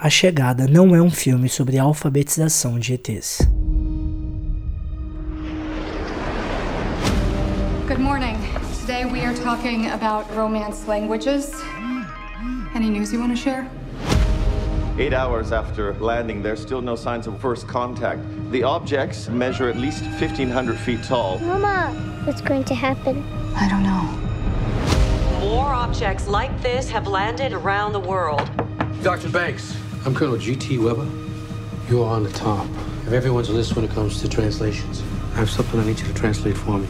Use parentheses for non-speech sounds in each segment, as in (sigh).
A Chegada não é um filme sobre alfabetização de ETs. Good morning. Today we are talking about romance languages. Any news you want to share? Eight hours after landing, there's still no signs of first contact. The objects measure at least 1,500 feet tall. Mama, what's going to happen? I don't know. More objects like this have landed around the world. Dr. Banks, I'm Colonel G.T. Weber. You're on the top of everyone's list when it comes to translations. I have something I need you to translate for me.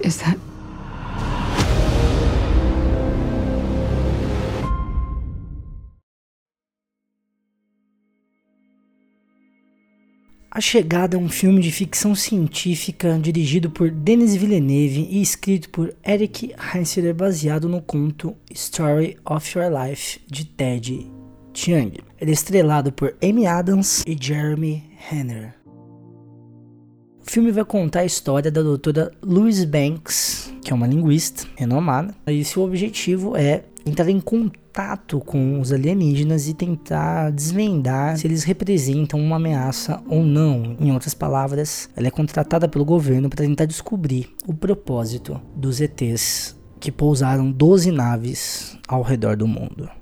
Is that A Chegada é um filme de ficção científica dirigido por Denis Villeneuve e escrito por Eric Heinzler baseado no conto Story of Your Life de Ted Chiang. Ele é estrelado por Amy Adams e Jeremy Renner. O filme vai contar a história da doutora Louise Banks, que é uma linguista renomada, e seu objetivo é entrar em contato com os alienígenas e tentar desvendar se eles representam uma ameaça ou não. Em outras palavras, ela é contratada pelo governo para tentar descobrir o propósito dos ETs que pousaram 12 naves ao redor do mundo.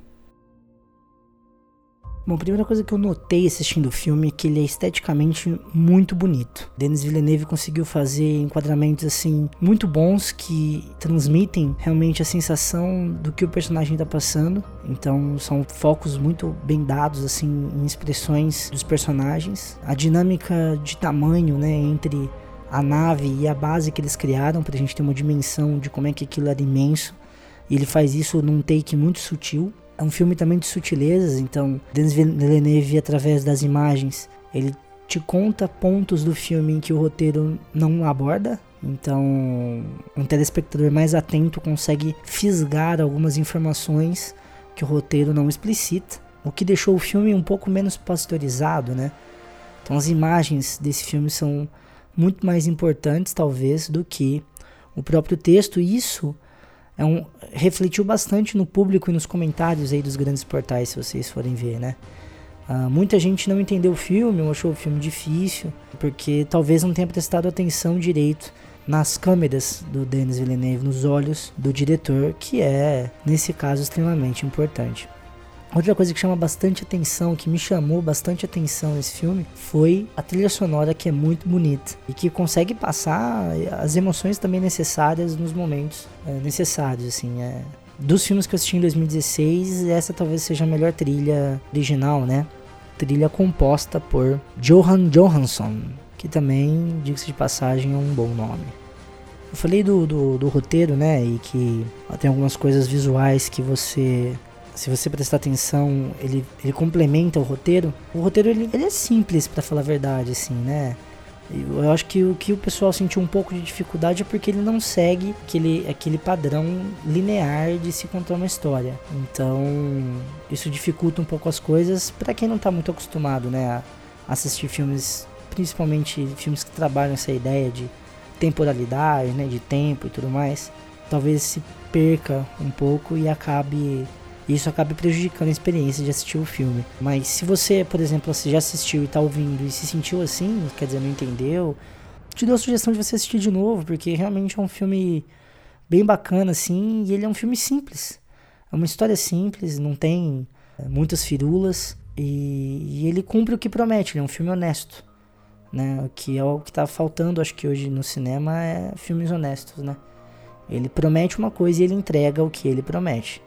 Bom, primeira coisa que eu notei assistindo o filme é que ele é esteticamente muito bonito. Denis Villeneuve conseguiu fazer enquadramentos assim muito bons que transmitem realmente a sensação do que o personagem está passando. Então são focos muito bem dados assim em expressões dos personagens. A dinâmica de tamanho, né, entre a nave e a base que eles criaram para a gente ter uma dimensão de como é que aquilo era imenso. E ele faz isso num take muito sutil. É um filme também de sutilezas, então Denis Villeneuve, através das imagens, ele te conta pontos do filme em que o roteiro não aborda. Então, um telespectador mais atento consegue fisgar algumas informações que o roteiro não explicita, o que deixou o filme um pouco menos pasteurizado, né? Então, as imagens desse filme são muito mais importantes, talvez, do que o próprio texto. Isso é um, refletiu bastante no público e nos comentários aí dos grandes portais, se vocês forem ver, né? Uh, muita gente não entendeu o filme, ou achou o filme difícil, porque talvez não tenha prestado atenção direito nas câmeras do Denis Villeneuve, nos olhos do diretor, que é, nesse caso, extremamente importante. Outra coisa que chama bastante atenção, que me chamou bastante atenção nesse filme, foi a trilha sonora que é muito bonita e que consegue passar as emoções também necessárias nos momentos é, necessários, assim, é. Dos filmes que eu assisti em 2016, essa talvez seja a melhor trilha original, né? Trilha composta por Johan Johansson, que também, diga-se de passagem, é um bom nome. Eu falei do, do, do, roteiro, né? E que tem algumas coisas visuais que você se você prestar atenção, ele, ele complementa o roteiro. O roteiro ele, ele é simples, para falar a verdade, assim, né? Eu acho que o que o pessoal sentiu um pouco de dificuldade é porque ele não segue aquele, aquele padrão linear de se contar uma história. Então, isso dificulta um pouco as coisas para quem não está muito acostumado, né, a assistir filmes, principalmente filmes que trabalham essa ideia de temporalidade, né, de tempo e tudo mais. Talvez se perca um pouco e acabe e isso acaba prejudicando a experiência de assistir o filme. Mas se você, por exemplo, já assistiu e está ouvindo e se sentiu assim, quer dizer, não entendeu, te dou a sugestão de você assistir de novo, porque realmente é um filme bem bacana, assim, e ele é um filme simples. É uma história simples, não tem é, muitas firulas, e, e ele cumpre o que promete, ele é um filme honesto. Né? Que é o que está faltando, acho que hoje no cinema, é filmes honestos, né? Ele promete uma coisa e ele entrega o que ele promete.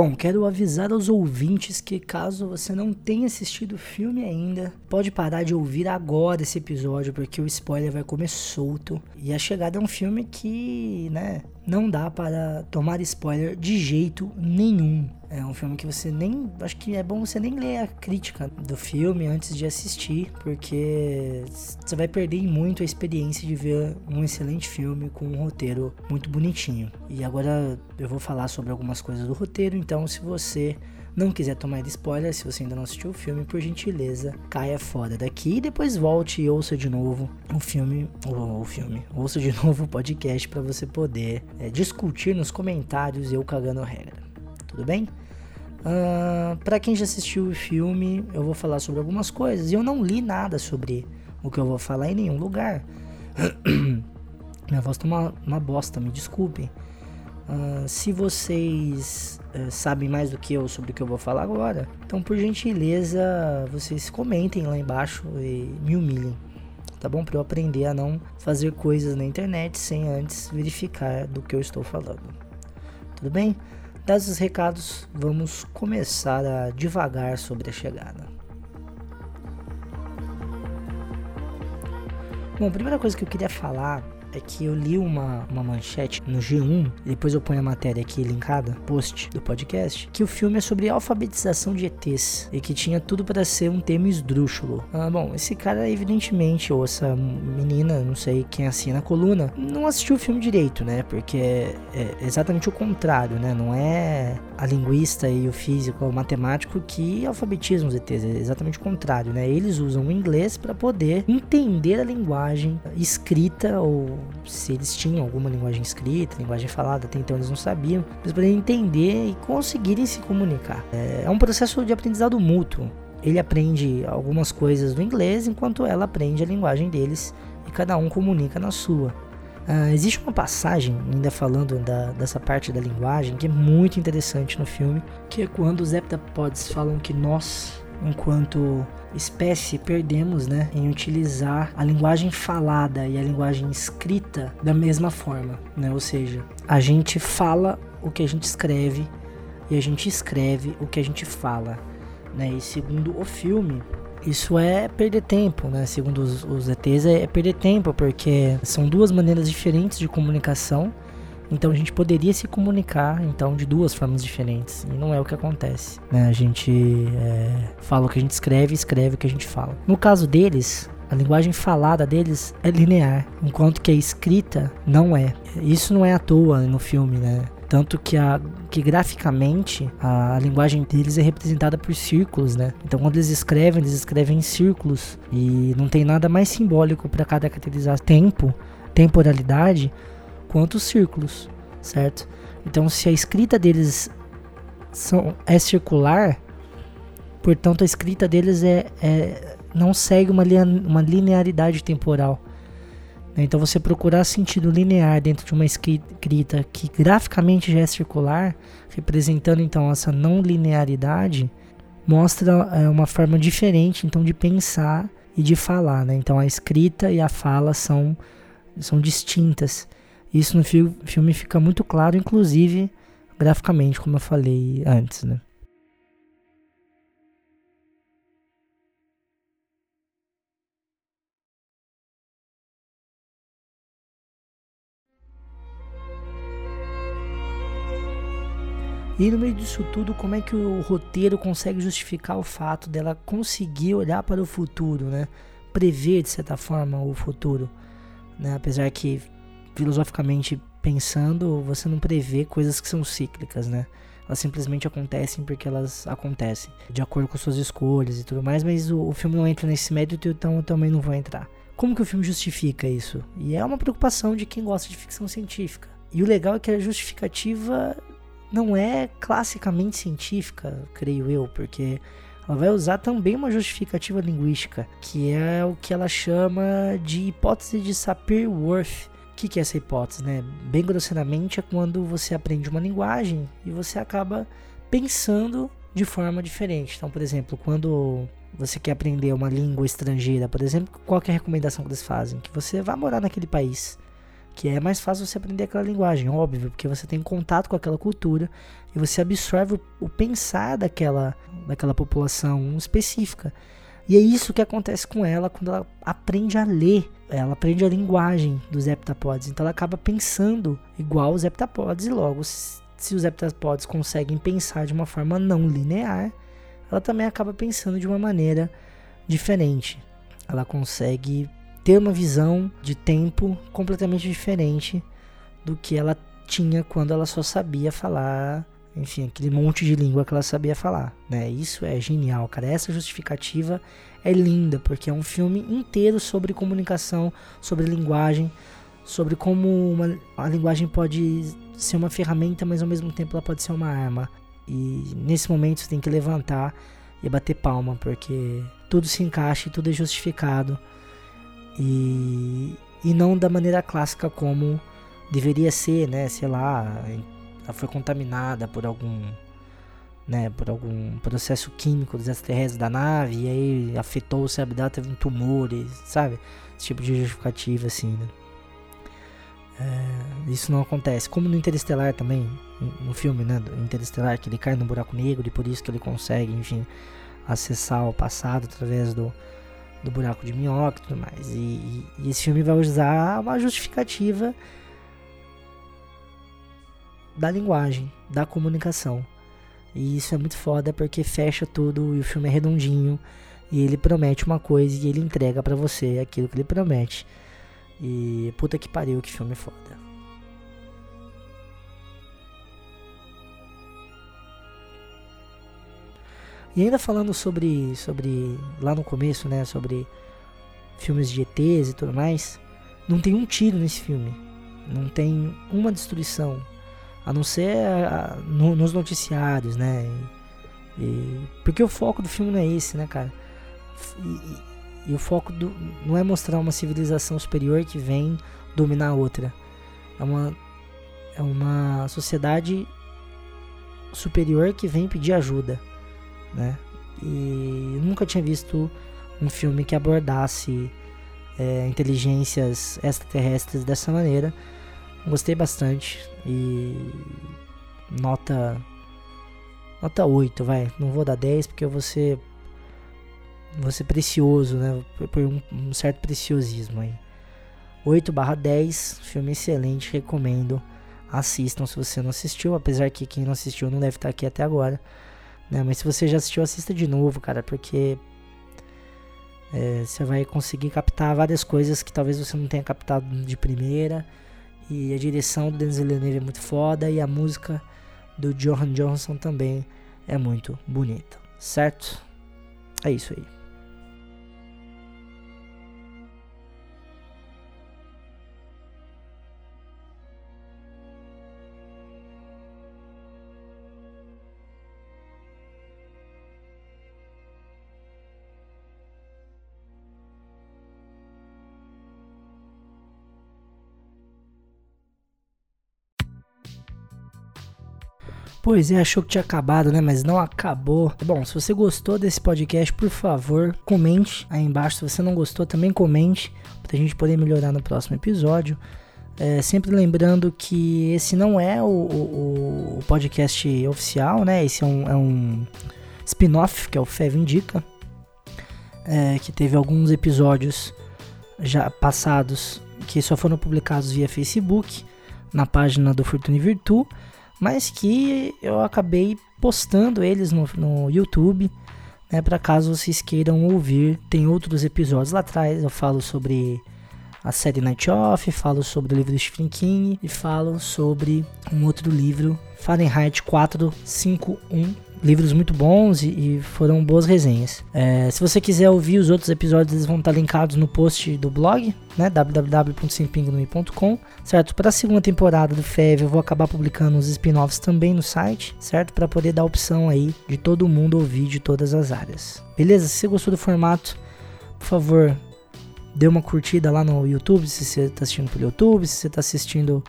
Bom, quero avisar aos ouvintes que caso você não tenha assistido o filme ainda, pode parar de ouvir agora esse episódio, porque o spoiler vai comer solto. E A Chegada é um filme que, né, não dá para tomar spoiler de jeito nenhum. É um filme que você nem. Acho que é bom você nem ler a crítica do filme antes de assistir, porque você vai perder muito a experiência de ver um excelente filme com um roteiro muito bonitinho. E agora eu vou falar sobre algumas coisas do roteiro, então se você não quiser tomar spoiler, se você ainda não assistiu o filme, por gentileza, caia fora daqui e depois volte e ouça de novo o filme, o, o filme, ouça de (laughs) novo o podcast para você poder é, discutir nos comentários eu cagando regra. Tudo bem? Uh, para quem já assistiu o filme, eu vou falar sobre algumas coisas. E eu não li nada sobre o que eu vou falar em nenhum lugar. (clears throat) Minha voz tá uma, uma bosta, me desculpem. Uh, se vocês uh, sabem mais do que eu sobre o que eu vou falar agora, então por gentileza vocês comentem lá embaixo e me humilhem, tá bom? Para eu aprender a não fazer coisas na internet sem antes verificar do que eu estou falando. Tudo bem? Dados os recados, vamos começar a devagar sobre a chegada. Bom, a primeira coisa que eu queria falar é que eu li uma, uma manchete no G1, e depois eu ponho a matéria aqui linkada, post do podcast, que o filme é sobre alfabetização de ETs e que tinha tudo para ser um tema esdrúxulo. Ah, bom, esse cara, evidentemente, ou essa menina, não sei quem assina a coluna, não assistiu o filme direito, né? Porque é, é exatamente o contrário, né? Não é a linguista e o físico, o matemático que alfabetizam os ETs, é exatamente o contrário, né? Eles usam o inglês para poder entender a linguagem escrita ou se eles tinham alguma linguagem escrita, linguagem falada, até então eles não sabiam, eles poderiam entender e conseguirem se comunicar. É, é um processo de aprendizado mútuo. Ele aprende algumas coisas do inglês enquanto ela aprende a linguagem deles e cada um comunica na sua. Uh, existe uma passagem, ainda falando da, dessa parte da linguagem, que é muito interessante no filme, que é quando os heptapods falam que nós, enquanto espécie perdemos né, em utilizar a linguagem falada e a linguagem escrita da mesma forma. Né? Ou seja, a gente fala o que a gente escreve e a gente escreve o que a gente fala. Né? E segundo o filme, isso é perder tempo, né? Segundo os, os ETs, é, é perder tempo, porque são duas maneiras diferentes de comunicação então a gente poderia se comunicar então de duas formas diferentes e não é o que acontece. Né? A gente é, fala o que a gente escreve, escreve o que a gente fala. No caso deles, a linguagem falada deles é linear, enquanto que a escrita não é. Isso não é à toa no filme, né? Tanto que, a, que graficamente a, a, linguagem deles é representada por círculos, né? Então quando eles escrevem, eles escrevem em círculos. E não tem nada mais simbólico para caracterizar tempo, temporalidade, quanto os círculos, certo? Então, se a escrita deles são, é circular, portanto, a escrita deles é, é não segue uma, uma linearidade temporal. Né? Então, você procurar sentido linear dentro de uma escrita que graficamente já é circular, representando então essa não linearidade, mostra é, uma forma diferente então de pensar e de falar. Né? Então, a escrita e a fala são, são distintas. Isso no fi filme fica muito claro, inclusive graficamente, como eu falei antes, né? E no meio disso tudo, como é que o roteiro consegue justificar o fato dela conseguir olhar para o futuro, né? Prever, de certa forma, o futuro. Né? Apesar que filosoficamente pensando, você não prevê coisas que são cíclicas, né? Elas simplesmente acontecem porque elas acontecem, de acordo com suas escolhas e tudo mais, mas o, o filme não entra nesse mérito, então eu também não vou entrar. Como que o filme justifica isso? E é uma preocupação de quem gosta de ficção científica. E o legal é que a justificativa não é classicamente científica, creio eu, porque ela vai usar também uma justificativa linguística, que é o que ela chama de hipótese de Sapir-Whorf, que, que é essa hipótese, né? Bem grosseiramente é quando você aprende uma linguagem e você acaba pensando de forma diferente. Então, por exemplo, quando você quer aprender uma língua estrangeira, por exemplo, qual é a recomendação que eles fazem? Que você vá morar naquele país, que é mais fácil você aprender aquela linguagem, óbvio, porque você tem contato com aquela cultura e você absorve o, o pensar daquela, daquela população específica. E é isso que acontece com ela quando ela aprende a ler. Ela aprende a linguagem dos heptapods. Então ela acaba pensando igual os heptapods. E logo, se os heptapods conseguem pensar de uma forma não linear, ela também acaba pensando de uma maneira diferente. Ela consegue ter uma visão de tempo completamente diferente do que ela tinha quando ela só sabia falar enfim, aquele monte de língua que ela sabia falar, né? Isso é genial, cara. Essa justificativa é linda, porque é um filme inteiro sobre comunicação, sobre linguagem, sobre como uma, a linguagem pode ser uma ferramenta, mas ao mesmo tempo ela pode ser uma arma. E nesse momento você tem que levantar e bater palma, porque tudo se encaixa e tudo é justificado. E, e não da maneira clássica como deveria ser, né? Sei lá, ela foi contaminada por algum né, por algum processo químico dos extraterrestres da nave e aí afetou o cérebro dela, teve um tumor, e, sabe? Esse tipo de justificativa assim, né? É, isso não acontece. Como no Interestelar também, no filme, né, do Interestelar, que ele cai no buraco negro e por isso que ele consegue, enfim, acessar o passado através do, do buraco de minhoca e tudo mais. E, e, e esse filme vai usar uma justificativa da linguagem, da comunicação. E isso é muito foda porque fecha tudo e o filme é redondinho e ele promete uma coisa e ele entrega para você aquilo que ele promete. E puta que pariu, que filme foda. E ainda falando sobre sobre lá no começo, né, sobre filmes de ETs e tudo mais, não tem um tiro nesse filme. Não tem uma destruição, a não ser a, no, nos noticiários, né? E, e, porque o foco do filme não é esse, né, cara? E, e, o foco do, não é mostrar uma civilização superior que vem dominar a outra. É uma, é uma sociedade superior que vem pedir ajuda, né? E nunca tinha visto um filme que abordasse é, inteligências extraterrestres dessa maneira. Gostei bastante e nota nota 8, vai. Não vou dar 10 porque eu vou ser vou ser precioso, né? Por um, um certo preciosismo aí. 8 barra 10, filme excelente, recomendo. Assistam se você não assistiu, apesar que quem não assistiu não deve estar aqui até agora. Né? Mas se você já assistiu, assista de novo, cara, porque é, você vai conseguir captar várias coisas que talvez você não tenha captado de primeira. E a direção do Denis Villeneuve é muito foda e a música do Johan Johansson também é muito bonita, certo? É isso aí. Pois é, achou que tinha acabado, né? Mas não acabou. Bom, se você gostou desse podcast, por favor, comente aí embaixo. Se você não gostou, também comente, pra gente poder melhorar no próximo episódio. É, sempre lembrando que esse não é o, o, o podcast oficial, né? Esse é um, é um spin-off, que é o Fev Indica, é, que teve alguns episódios já passados que só foram publicados via Facebook, na página do Fortune Virtu mas que eu acabei postando eles no, no YouTube, né, para caso vocês queiram ouvir. Tem outros episódios lá atrás, eu falo sobre a série Night Off, falo sobre o livro do Stephen King e falo sobre um outro livro, Fahrenheit 451, livros muito bons e, foram boas resenhas. É, se você quiser ouvir os outros episódios, eles vão estar linkados no post do blog, né, www.simpingnui.com, certo? Para a segunda temporada do FEV, eu vou acabar publicando os spin-offs também no site, certo? Para poder dar a opção aí de todo mundo ouvir de todas as áreas. Beleza? Se você gostou do formato, por favor, dê uma curtida lá no YouTube, se você está assistindo pelo YouTube, se você está assistindo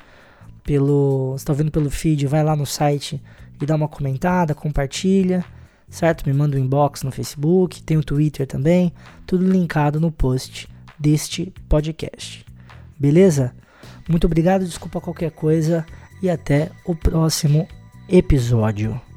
pelo, está vendo pelo feed, vai lá no site e dá uma comentada, compartilha, certo? Me manda um inbox no Facebook, tem o Twitter também, tudo linkado no post deste podcast. Beleza? Muito obrigado, desculpa qualquer coisa e até o próximo episódio.